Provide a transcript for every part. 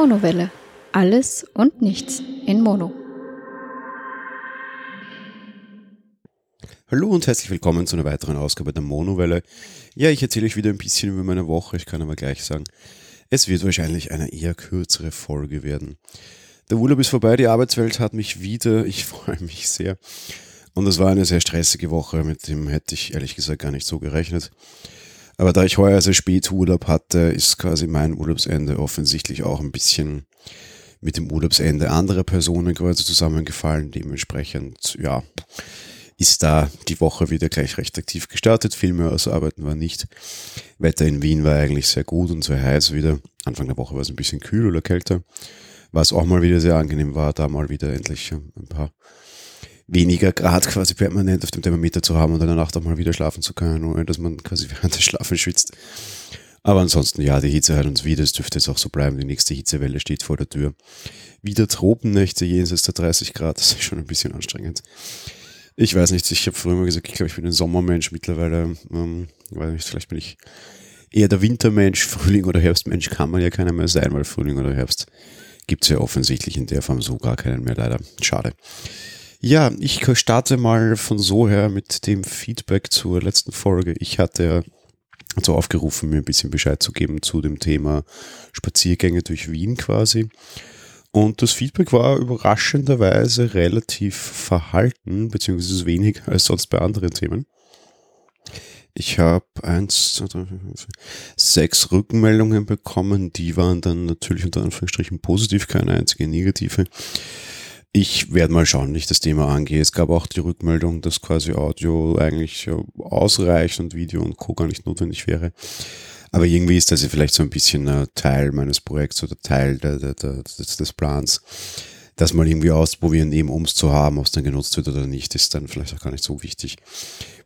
Monowelle. Alles und nichts in Mono. Hallo und herzlich willkommen zu einer weiteren Ausgabe der Monowelle. Ja, ich erzähle euch wieder ein bisschen über meine Woche. Ich kann aber gleich sagen, es wird wahrscheinlich eine eher kürzere Folge werden. Der Urlaub ist vorbei, die Arbeitswelt hat mich wieder. Ich freue mich sehr. Und es war eine sehr stressige Woche, mit dem hätte ich ehrlich gesagt gar nicht so gerechnet. Aber da ich heuer sehr spät Urlaub hatte, ist quasi mein Urlaubsende offensichtlich auch ein bisschen mit dem Urlaubsende anderer Personen quasi zusammengefallen. Dementsprechend, ja, ist da die Woche wieder gleich recht aktiv gestartet. Viel mehr als arbeiten war nicht. Wetter in Wien war eigentlich sehr gut und sehr heiß wieder. Anfang der Woche war es ein bisschen kühl oder kälter. Was auch mal wieder sehr angenehm war, da mal wieder endlich ein paar weniger Grad quasi permanent auf dem Thermometer zu haben und in der auch mal wieder schlafen zu können, ohne dass man quasi während des Schlafens schwitzt. Aber ansonsten, ja, die Hitze hat uns wieder, es dürfte jetzt auch so bleiben, die nächste Hitzewelle steht vor der Tür. Wieder Tropennächte jenseits der 30 Grad, das ist schon ein bisschen anstrengend. Ich weiß nicht, ich habe früher immer gesagt, ich glaube, ich bin ein Sommermensch mittlerweile, ähm, weiß nicht, vielleicht bin ich eher der Wintermensch, Frühling oder Herbstmensch kann man ja keiner mehr sein, weil Frühling oder Herbst gibt's ja offensichtlich in der Form so gar keinen mehr, leider. Schade. Ja, ich starte mal von so her mit dem Feedback zur letzten Folge. Ich hatte so aufgerufen, mir ein bisschen Bescheid zu geben zu dem Thema Spaziergänge durch Wien quasi. Und das Feedback war überraschenderweise relativ verhalten, beziehungsweise weniger als sonst bei anderen Themen. Ich habe eins, zwei, drei, fünf, sechs Rückmeldungen bekommen. Die waren dann natürlich unter Anführungsstrichen positiv, keine einzige negative. Ich werde mal schauen, wie ich das Thema angehe. Es gab auch die Rückmeldung, dass quasi Audio eigentlich ausreicht und Video und Co. gar nicht notwendig wäre. Aber irgendwie ist das ja vielleicht so ein bisschen ein Teil meines Projekts oder Teil der, der, der, des, des Plans. Das mal irgendwie ausprobieren, eben ums zu haben, ob es dann genutzt wird oder nicht, ist dann vielleicht auch gar nicht so wichtig.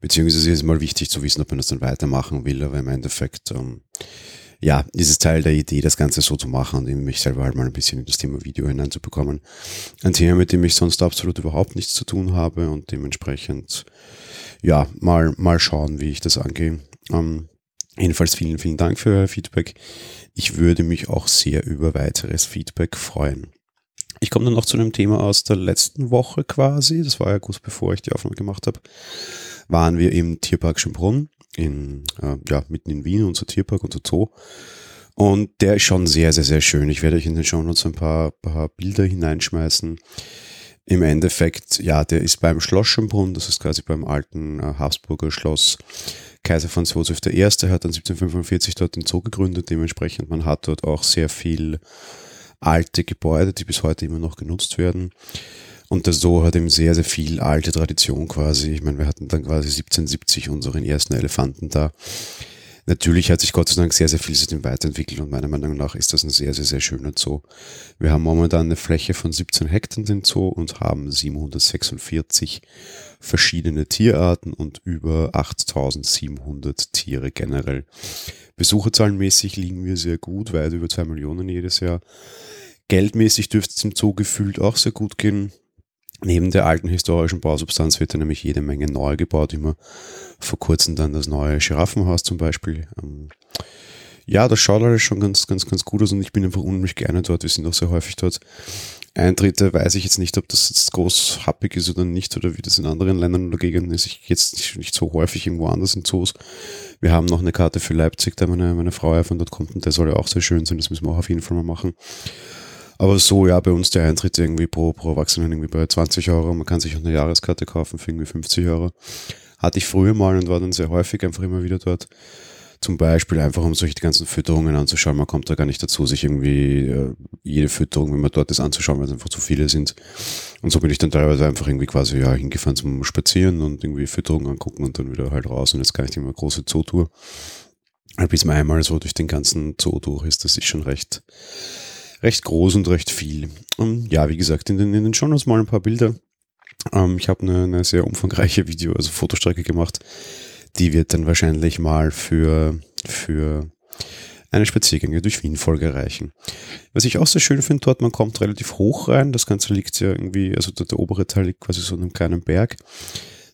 Beziehungsweise ist es mal wichtig zu wissen, ob man das dann weitermachen will, aber im Endeffekt ähm, ja, ist es Teil der Idee, das Ganze so zu machen und mich selber halt mal ein bisschen in das Thema Video hineinzubekommen. Ein Thema, mit dem ich sonst absolut überhaupt nichts zu tun habe und dementsprechend, ja, mal, mal schauen, wie ich das angehe. Ähm, jedenfalls vielen, vielen Dank für euer Feedback. Ich würde mich auch sehr über weiteres Feedback freuen. Ich komme dann noch zu einem Thema aus der letzten Woche quasi. Das war ja kurz bevor ich die Aufnahme gemacht habe. Waren wir im Tierpark Schönbrunn in, äh, ja, mitten in Wien, unser Tierpark, unser Zoo. Und der ist schon sehr, sehr, sehr schön. Ich werde euch in den Show Notes ein paar, paar Bilder hineinschmeißen. Im Endeffekt, ja, der ist beim Schloss Schönbrunn, das ist quasi beim alten äh, Habsburger Schloss. Kaiser Franz Josef I. hat dann 1745 dort den Zoo gegründet. Dementsprechend, man hat dort auch sehr viel alte Gebäude, die bis heute immer noch genutzt werden. Und der Zoo hat eben sehr, sehr viel alte Tradition quasi. Ich meine, wir hatten dann quasi 1770 unseren ersten Elefanten da. Natürlich hat sich Gott sei Dank sehr, sehr viel seitdem weiterentwickelt und meiner Meinung nach ist das ein sehr, sehr, sehr schöner Zoo. Wir haben momentan eine Fläche von 17 Hektar den Zoo und haben 746 verschiedene Tierarten und über 8700 Tiere generell. Besucherzahlenmäßig liegen wir sehr gut, weit über zwei Millionen jedes Jahr. Geldmäßig dürfte es im Zoo gefühlt auch sehr gut gehen. Neben der alten historischen Bausubstanz wird da nämlich jede Menge neu gebaut. Immer vor kurzem dann das neue Giraffenhaus zum Beispiel. Ähm, ja, das schaut alles schon ganz, ganz, ganz gut aus und ich bin einfach unheimlich gerne dort. Wir sind auch sehr häufig dort. Eintritte weiß ich jetzt nicht, ob das jetzt groß happig ist oder nicht oder wie das in anderen Ländern oder Gegenden ist. Ich jetzt nicht, nicht so häufig irgendwo anders in Zoos. Wir haben noch eine Karte für Leipzig, da meine, meine Frau ja von dort kommt und der soll ja auch sehr schön sein. Das müssen wir auch auf jeden Fall mal machen. Aber so, ja, bei uns der Eintritt irgendwie pro, pro Erwachsenen irgendwie bei 20 Euro. Man kann sich auch eine Jahreskarte kaufen für irgendwie 50 Euro. Hatte ich früher mal und war dann sehr häufig einfach immer wieder dort. Zum Beispiel einfach, um solche ganzen Fütterungen anzuschauen. Man kommt da gar nicht dazu, sich irgendwie äh, jede Fütterung, wenn man dort ist, anzuschauen, weil es einfach zu viele sind. Und so bin ich dann teilweise einfach irgendwie quasi ja hingefahren zum Spazieren und irgendwie Fütterungen angucken und dann wieder halt raus. Und jetzt kann ich immer große Zootour. Bis man einmal so durch den ganzen Zoo durch ist, das ist schon recht, recht groß und recht viel. Um, ähm, ja, wie gesagt, in den, in den Shownotes mal ein paar Bilder. Ähm, ich habe eine, eine sehr umfangreiche Video, also Fotostrecke gemacht. Die wird dann wahrscheinlich mal für, für eine Spaziergänge durch Wien-Folge reichen. Was ich auch sehr schön finde dort, man kommt relativ hoch rein. Das Ganze liegt ja irgendwie, also der, der obere Teil liegt quasi so in einem kleinen Berg.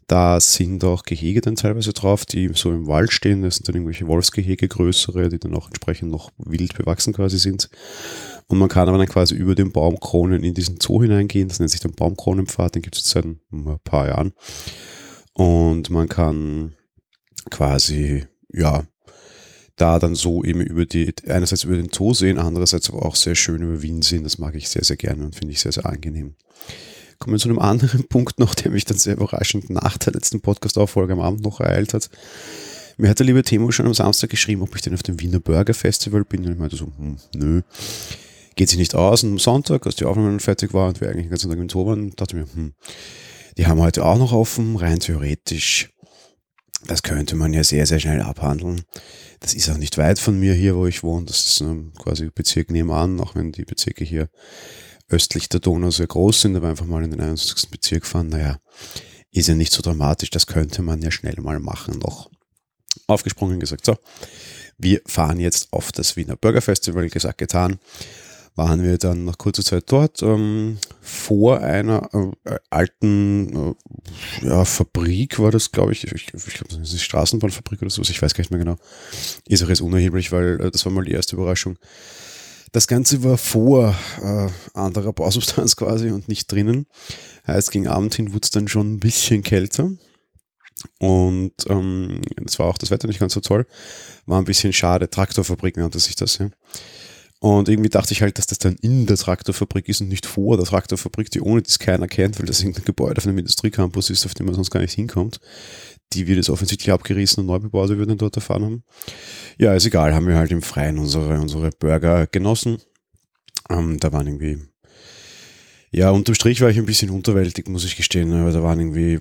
Da sind auch Gehege dann teilweise drauf, die so im Wald stehen. Das sind dann irgendwelche Wolfsgehege, größere, die dann auch entsprechend noch wild bewachsen quasi sind. Und man kann aber dann quasi über den Baumkronen in diesen Zoo hineingehen. Das nennt sich dann Baumkronenpfad, den gibt es jetzt seit ein paar Jahren. Und man kann quasi, ja, da dann so eben über die, einerseits über den Zoo sehen, andererseits aber auch sehr schön über Wien sehen. Das mag ich sehr, sehr gerne und finde ich sehr, sehr angenehm. Kommen wir zu einem anderen Punkt noch, der mich dann sehr überraschend nach der letzten Podcast-Auffolge am Abend noch ereilt hat. Mir hat der liebe Timo schon am Samstag geschrieben, ob ich denn auf dem Wiener Burger Festival bin. Und ich meinte so, hm, nö, geht sich nicht aus. Und am Sonntag, als die Aufnahme fertig war und wir eigentlich den ganzen Tag im Zoo waren, dachte ich mir, hm, die haben heute auch noch offen, rein theoretisch. Das könnte man ja sehr, sehr schnell abhandeln. Das ist auch nicht weit von mir hier, wo ich wohne. Das ist ähm, quasi Bezirk nebenan, auch wenn die Bezirke hier östlich der Donau sehr groß sind, aber einfach mal in den 21. Bezirk fahren, naja, ist ja nicht so dramatisch, das könnte man ja schnell mal machen noch. Aufgesprungen gesagt, so, wir fahren jetzt auf das Wiener Burger Festival, gesagt, getan. Waren wir dann nach kurzer Zeit dort, ähm, vor einer äh, alten äh, ja, Fabrik war das, glaube ich. Ich, ich glaube, das ist eine Straßenbahnfabrik oder so, ich weiß gar nicht mehr genau. Ist auch jetzt unerheblich, weil äh, das war mal die erste Überraschung das Ganze war vor äh, anderer Bausubstanz quasi und nicht drinnen. Heißt, gegen Abend hin wurde es dann schon ein bisschen kälter. Und ähm, das war auch das Wetter nicht ganz so toll. War ein bisschen schade. Traktorfabrik nannte sich das, ja. Und irgendwie dachte ich halt, dass das dann in der Traktorfabrik ist und nicht vor der Traktorfabrik, die ohne dies keiner kennt, weil das irgendein Gebäude auf einem Industriecampus ist, auf dem man sonst gar nicht hinkommt. Die wird jetzt offensichtlich abgerissen und neu bebaut, wir dann dort erfahren haben. Ja, ist egal, haben wir halt im Freien unsere, unsere Burger genossen. Ähm, da waren irgendwie, ja, unterm Strich war ich ein bisschen unterwältigt, muss ich gestehen, aber da waren irgendwie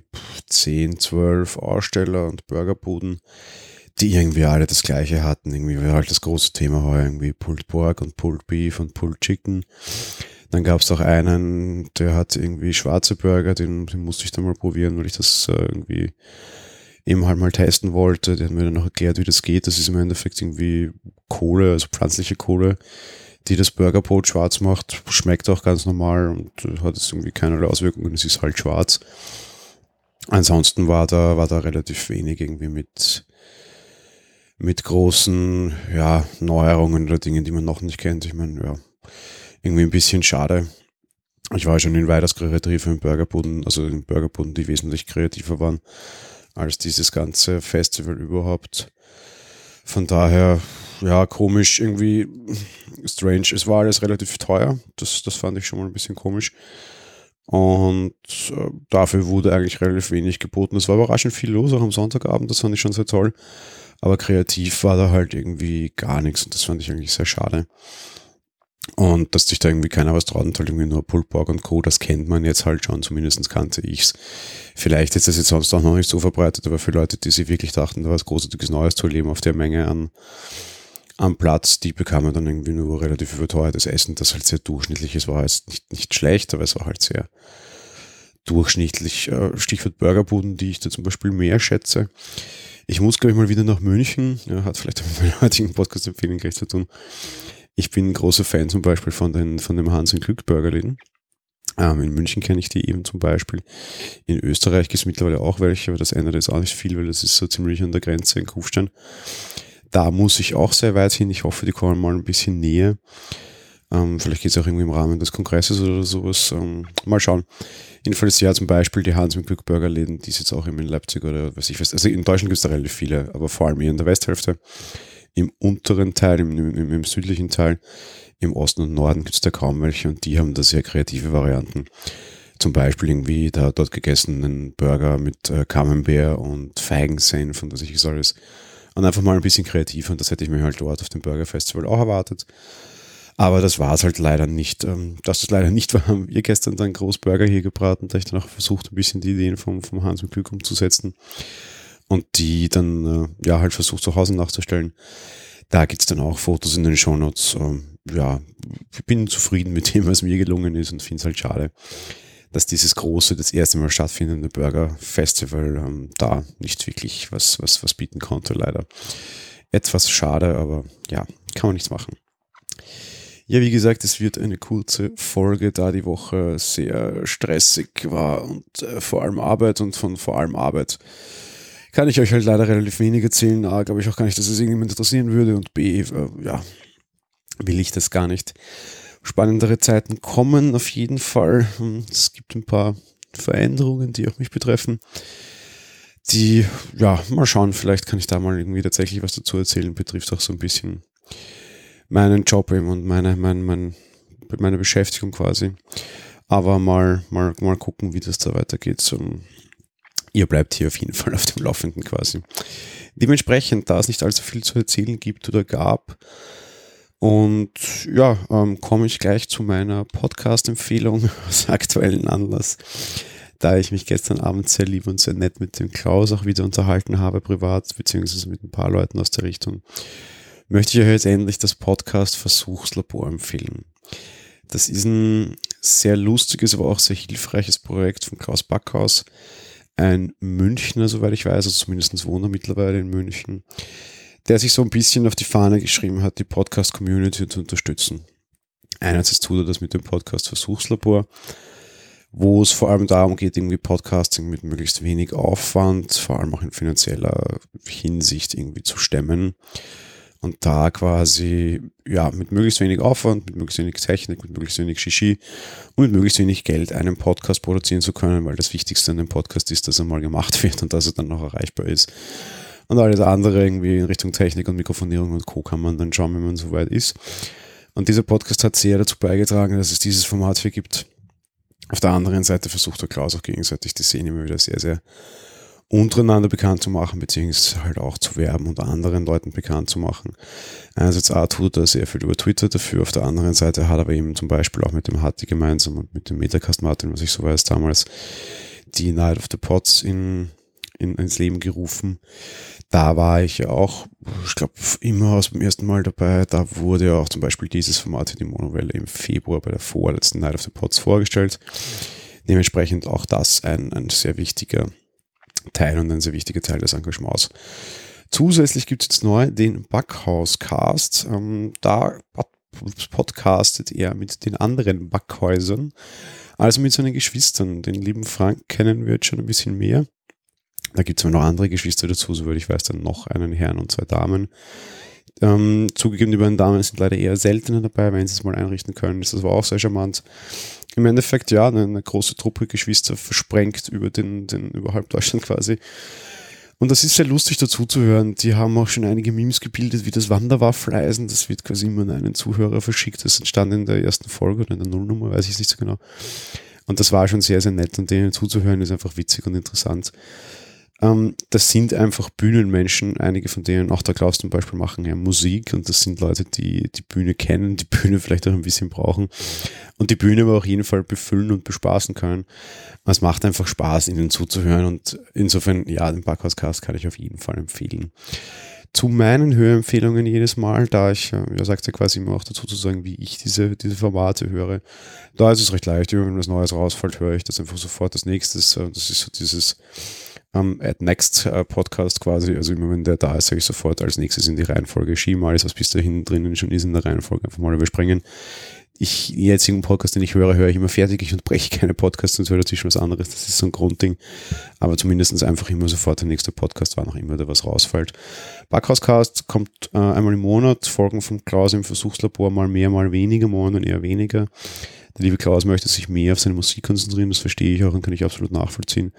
10, 12 Aussteller und Burgerbuden die irgendwie alle das gleiche hatten. Irgendwie war halt das große Thema heuer irgendwie Pulled Pork und Pulled Beef und Pulled Chicken. Dann gab es auch einen, der hat irgendwie schwarze Burger, den, den musste ich dann mal probieren, weil ich das äh, irgendwie eben halt mal testen wollte. Der hat mir dann noch erklärt, wie das geht. Das ist im Endeffekt irgendwie Kohle, also pflanzliche Kohle, die das Burgerbrot schwarz macht. Schmeckt auch ganz normal und hat jetzt irgendwie keinerlei Auswirkungen. Es ist halt schwarz. Ansonsten war da, war da relativ wenig irgendwie mit mit großen ja, Neuerungen oder Dingen, die man noch nicht kennt. Ich meine, ja, irgendwie ein bisschen schade. Ich war schon in weitaus kreativer im Burgerbuden, also in Burgerbuden, die wesentlich kreativer waren als dieses ganze Festival überhaupt. Von daher, ja, komisch, irgendwie strange. Es war alles relativ teuer. Das, das fand ich schon mal ein bisschen komisch. Und äh, dafür wurde eigentlich relativ wenig geboten. Es war überraschend viel los, auch am Sonntagabend. Das fand ich schon sehr toll. Aber kreativ war da halt irgendwie gar nichts und das fand ich eigentlich sehr schade. Und dass sich da irgendwie keiner was traut und halt irgendwie nur Pullborg und Co., das kennt man jetzt halt schon, zumindest kannte ich's. Vielleicht ist das jetzt sonst auch noch nicht so verbreitet, aber für Leute, die sich wirklich dachten, da was Großartiges Neues zu erleben auf der Menge an, am Platz, die bekamen dann irgendwie nur relativ überteuertes Essen, das halt sehr durchschnittliches war. Jetzt nicht, nicht schlecht, aber es war halt sehr durchschnittlich. Äh, Stichwort Burgerbuden, die ich da zum Beispiel mehr schätze. Ich muss, glaube ich, mal wieder nach München. Ja, hat vielleicht mit meiner heutigen Podcast-Empfehlung gleich zu tun. Ich bin großer Fan zum Beispiel von, den, von dem Hans- und Glück-Burgerläden. Ähm, in München kenne ich die eben zum Beispiel. In Österreich gibt es mittlerweile auch welche, aber das ändert jetzt auch nicht viel, weil das ist so ziemlich an der Grenze in Kufstein. Da muss ich auch sehr weit hin. Ich hoffe, die kommen mal ein bisschen näher. Ähm, vielleicht geht es auch irgendwie im Rahmen des Kongresses oder sowas. Ähm, mal schauen. Jedenfalls ja zum Beispiel die Hans mit Glück Burgerläden, die ist jetzt auch in Leipzig oder was ich weiß. Also in Deutschland gibt es da relativ viele, aber vor allem hier in der Westhälfte. Im unteren Teil, im, im, im südlichen Teil, im Osten und Norden gibt es da kaum welche und die haben da sehr kreative Varianten. Zum Beispiel irgendwie da dort gegessen einen Burger mit äh, Camembert und Feigensenf und was ich alles. Und einfach mal ein bisschen kreativ und das hätte ich mir halt dort auf dem Burger Festival auch erwartet. Aber das war es halt leider nicht. Ähm, dass das leider nicht war, haben wir gestern dann Großburger hier gebraten. Da ich dann auch versucht, ein bisschen die Ideen vom, vom Hans und Glück umzusetzen. Und die dann, äh, ja, halt versucht zu Hause nachzustellen. Da gibt's dann auch Fotos in den Shownotes. Ähm, ja, ich bin zufrieden mit dem, was mir gelungen ist und finde es halt schade, dass dieses große, das erste Mal stattfindende Burger Festival ähm, da nicht wirklich was, was, was bieten konnte, leider. Etwas schade, aber ja, kann man nichts machen. Ja, wie gesagt, es wird eine kurze Folge, da die Woche sehr stressig war und äh, vor allem Arbeit und von vor allem Arbeit kann ich euch halt leider relativ wenig erzählen. A, glaube ich auch gar nicht, dass es irgendjemand interessieren würde und B, äh, ja, will ich das gar nicht. Spannendere Zeiten kommen auf jeden Fall. Es gibt ein paar Veränderungen, die auch mich betreffen. Die, ja, mal schauen, vielleicht kann ich da mal irgendwie tatsächlich was dazu erzählen. Betrifft auch so ein bisschen meinen Job eben und meine, mein, mein, meine Beschäftigung quasi. Aber mal, mal, mal gucken, wie das da weitergeht. So, ihr bleibt hier auf jeden Fall auf dem Laufenden quasi. Dementsprechend, da es nicht allzu viel zu erzählen gibt oder gab, und ja, ähm, komme ich gleich zu meiner Podcast-Empfehlung aus aktuellen Anlass. Da ich mich gestern Abend sehr lieb und sehr nett mit dem Klaus auch wieder unterhalten habe, privat, beziehungsweise mit ein paar Leuten aus der Richtung, möchte ich euch jetzt endlich das Podcast Versuchslabor empfehlen. Das ist ein sehr lustiges, aber auch sehr hilfreiches Projekt von Klaus Backhaus. Ein Münchner, soweit ich weiß, also zumindest wohnt er mittlerweile in München, der sich so ein bisschen auf die Fahne geschrieben hat, die Podcast-Community zu unterstützen. Einerseits tut er das mit dem Podcast Versuchslabor, wo es vor allem darum geht, irgendwie Podcasting mit möglichst wenig Aufwand, vor allem auch in finanzieller Hinsicht irgendwie zu stemmen und da quasi, ja, mit möglichst wenig Aufwand, mit möglichst wenig Technik, mit möglichst wenig Shishi und mit möglichst wenig Geld einen Podcast produzieren zu können, weil das Wichtigste an dem Podcast ist, dass er mal gemacht wird und dass er dann noch erreichbar ist. Und alles andere irgendwie in Richtung Technik und Mikrofonierung und Co. kann man dann schauen, wenn man soweit ist. Und dieser Podcast hat sehr dazu beigetragen, dass es dieses Format hier gibt. Auf der anderen Seite versucht der Klaus auch gegenseitig die Szene immer wieder sehr, sehr untereinander bekannt zu machen, beziehungsweise halt auch zu werben und anderen Leuten bekannt zu machen. Einerseits A tut er sehr viel über Twitter dafür, auf der anderen Seite hat er aber eben zum Beispiel auch mit dem Hatti gemeinsam und mit dem Metacast Martin, was ich so weiß, damals die Night of the Pots in, in, ins Leben gerufen. Da war ich ja auch, ich glaube, immer aus dem ersten Mal dabei. Da wurde ja auch zum Beispiel dieses Format für die Monowelle im Februar bei der vorletzten Night of the Pots vorgestellt. Dementsprechend auch das ein, ein sehr wichtiger Teil und ein sehr wichtiger Teil des Engagements. Zusätzlich gibt es jetzt neu den Backhaus-Cast. Ähm, da podcastet er mit den anderen Backhäusern, also mit seinen Geschwistern. Den lieben Frank kennen wir jetzt schon ein bisschen mehr. Da gibt es noch andere Geschwister dazu, soweit ich weiß, dann noch einen Herrn und zwei Damen. Ähm, zugegeben, die beiden Damen sind leider eher seltener dabei, wenn sie es mal einrichten können. Das war auch sehr charmant im Endeffekt ja eine, eine große Truppe Geschwister versprengt über den, den über halb Deutschland quasi. Und das ist sehr lustig dazu zu hören. Die haben auch schon einige Memes gebildet, wie das Wanderwaffeleisen. Das wird quasi immer an einen Zuhörer verschickt. Das entstand in der ersten Folge oder in der Nullnummer, weiß ich nicht so genau. Und das war schon sehr, sehr nett. Und denen zuzuhören ist einfach witzig und interessant. Ähm, das sind einfach Bühnenmenschen. Einige von denen, auch der Klaus zum Beispiel, machen ja Musik und das sind Leute, die die Bühne kennen, die Bühne vielleicht auch ein bisschen brauchen und die Bühne aber auf jeden Fall befüllen und bespaßen können. Es macht einfach Spaß, ihnen zuzuhören und insofern, ja, den Backhauscast kann ich auf jeden Fall empfehlen. Zu meinen Hörempfehlungen jedes Mal, da ich, äh, ja, sagt ja quasi immer auch dazu zu sagen, wie ich diese, diese Formate höre. Da ist es recht leicht, wenn was Neues rausfällt, höre ich das einfach sofort als nächstes. Äh, das ist so dieses, ähm, at Next äh, Podcast quasi. Also immer wenn der da ist, sage ich sofort als nächstes in die Reihenfolge schieben. Alles, was bis dahin drinnen schon ist in der Reihenfolge, einfach mal überspringen. Ich, jetzigen Podcast, den ich höre, höre ich immer fertig. Ich unterbreche keine Podcasts und höre dazwischen was anderes. Das ist so ein Grundding. Aber zumindest einfach immer sofort der nächste Podcast, wann auch immer da was rausfällt. Backhauscast kommt äh, einmal im Monat. Folgen von Klaus im Versuchslabor mal mehr, mal weniger, momentan eher weniger. Der liebe Klaus möchte sich mehr auf seine Musik konzentrieren, das verstehe ich auch und kann ich absolut nachvollziehen.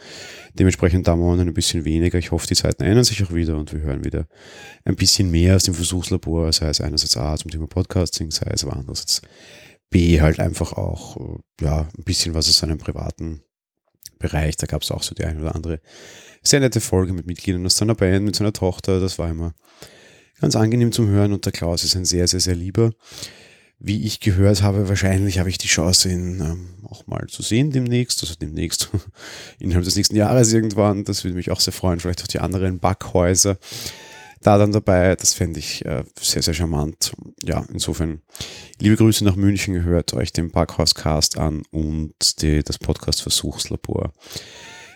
Dementsprechend da momentan ein bisschen weniger. Ich hoffe, die Zeiten ändern sich auch wieder und wir hören wieder ein bisschen mehr aus dem Versuchslabor, sei es einerseits A zum Thema Podcasting, sei es aber andererseits B halt einfach auch, äh, ja, ein bisschen was aus seinem privaten Bereich. Da gab es auch so die eine oder andere sehr nette Folge mit Mitgliedern aus seiner Band, mit seiner Tochter. Das war immer ganz angenehm zum Hören und der Klaus ist ein sehr, sehr, sehr lieber wie ich gehört habe, wahrscheinlich habe ich die Chance, ihn ähm, auch mal zu sehen demnächst, also demnächst innerhalb des nächsten Jahres irgendwann. Das würde mich auch sehr freuen. Vielleicht auch die anderen Backhäuser da dann dabei. Das fände ich äh, sehr, sehr charmant. Ja, insofern liebe Grüße nach München. Hört euch den Backhauscast an und die, das Podcast Versuchslabor.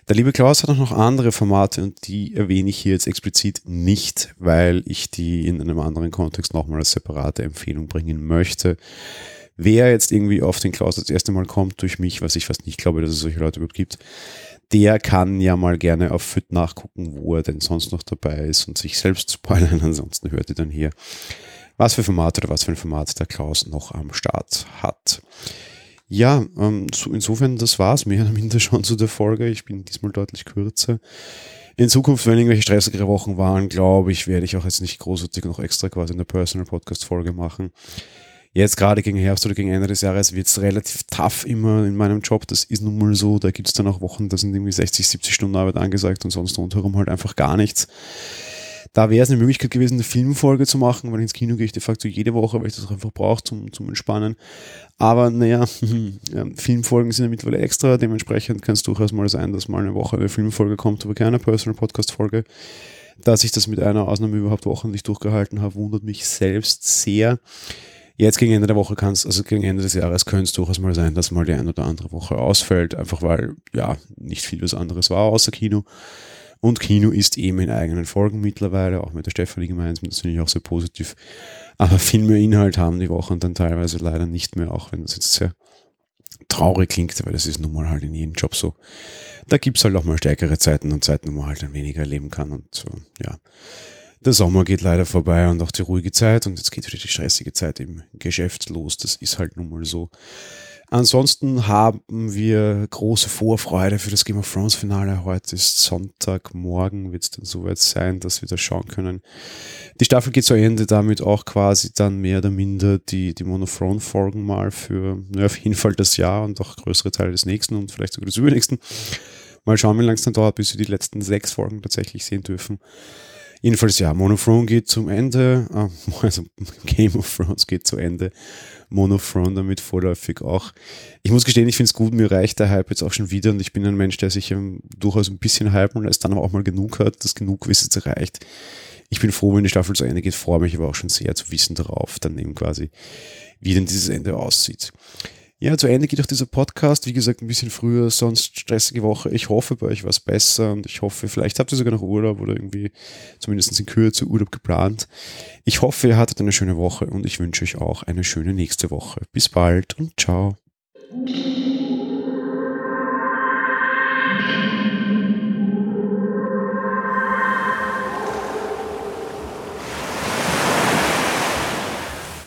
Der liebe Klaus hat auch noch andere Formate und die erwähne ich hier jetzt explizit nicht, weil ich die in einem anderen Kontext nochmal als separate Empfehlung bringen möchte. Wer jetzt irgendwie auf den Klaus das erste Mal kommt durch mich, was ich fast nicht glaube, dass es solche Leute überhaupt gibt, der kann ja mal gerne auf FIT nachgucken, wo er denn sonst noch dabei ist und sich selbst spoilern. Ansonsten hört ihr dann hier, was für Format oder was für ein Format der Klaus noch am Start hat. Ja, ähm, so insofern, das war's mehr oder minder schon zu der Folge. Ich bin diesmal deutlich kürzer. In Zukunft, wenn irgendwelche stressigere Wochen waren, glaube ich, werde ich auch jetzt nicht großartig noch extra quasi eine Personal Podcast Folge machen. Jetzt gerade gegen Herbst oder gegen Ende des Jahres wird es relativ tough immer in meinem Job. Das ist nun mal so. Da gibt es dann auch Wochen, da sind irgendwie 60, 70 Stunden Arbeit angesagt und sonst rundherum halt einfach gar nichts. Da wäre es eine Möglichkeit gewesen, eine Filmfolge zu machen, weil ins Kino gehe ich de facto jede Woche, weil ich das auch einfach brauche zum, zum Entspannen. Aber naja, Filmfolgen sind ja mittlerweile extra, dementsprechend kann es durchaus mal sein, dass mal eine Woche eine Filmfolge kommt, aber keine Personal Podcast Folge. Dass ich das mit einer Ausnahme überhaupt wochenlich durchgehalten habe, wundert mich selbst sehr. Jetzt gegen Ende der Woche kann es, also gegen Ende des Jahres könnte es durchaus mal sein, dass mal die eine oder andere Woche ausfällt, einfach weil ja nicht viel was anderes war außer Kino. Und Kino ist eben in eigenen Folgen mittlerweile, auch mit der Stefanie gemeinsam, das finde ich auch sehr positiv. Aber viel mehr Inhalt haben die Wochen dann teilweise leider nicht mehr, auch wenn das jetzt sehr traurig klingt, weil das ist nun mal halt in jedem Job so. Da gibt es halt auch mal stärkere Zeiten und Zeiten, wo man halt dann weniger erleben kann und so, ja. Der Sommer geht leider vorbei und auch die ruhige Zeit und jetzt geht wieder die stressige Zeit im Geschäft los. Das ist halt nun mal so. Ansonsten haben wir große Vorfreude für das Game of Thrones Finale. Heute ist Sonntag, morgen wird es dann soweit sein, dass wir das schauen können. Die Staffel geht zu Ende, damit auch quasi dann mehr oder minder die, die Monothrone-Folgen mal für ja, auf jeden Fall das Jahr und auch größere Teile des nächsten und vielleicht sogar des übernächsten. Mal schauen, wie lange es dann dauert, bis wir die letzten sechs Folgen tatsächlich sehen dürfen. Jedenfalls ja, Monothrone geht zum Ende, also Game of Thrones geht zu Ende. Monothrone damit vorläufig auch. Ich muss gestehen, ich finde es gut, mir reicht der Hype jetzt auch schon wieder und ich bin ein Mensch, der sich ähm, durchaus ein bisschen hypen lässt, dann aber auch mal genug hat, dass genug Wissen jetzt reicht. Ich bin froh, wenn die Staffel zu Ende geht, freue mich aber auch schon sehr zu wissen darauf, dann eben quasi, wie denn dieses Ende aussieht. Ja, zu Ende geht auch dieser Podcast. Wie gesagt, ein bisschen früher, sonst stressige Woche. Ich hoffe, bei euch war es besser und ich hoffe, vielleicht habt ihr sogar noch Urlaub oder irgendwie zumindest in Kürze Urlaub geplant. Ich hoffe, ihr hattet eine schöne Woche und ich wünsche euch auch eine schöne nächste Woche. Bis bald und ciao.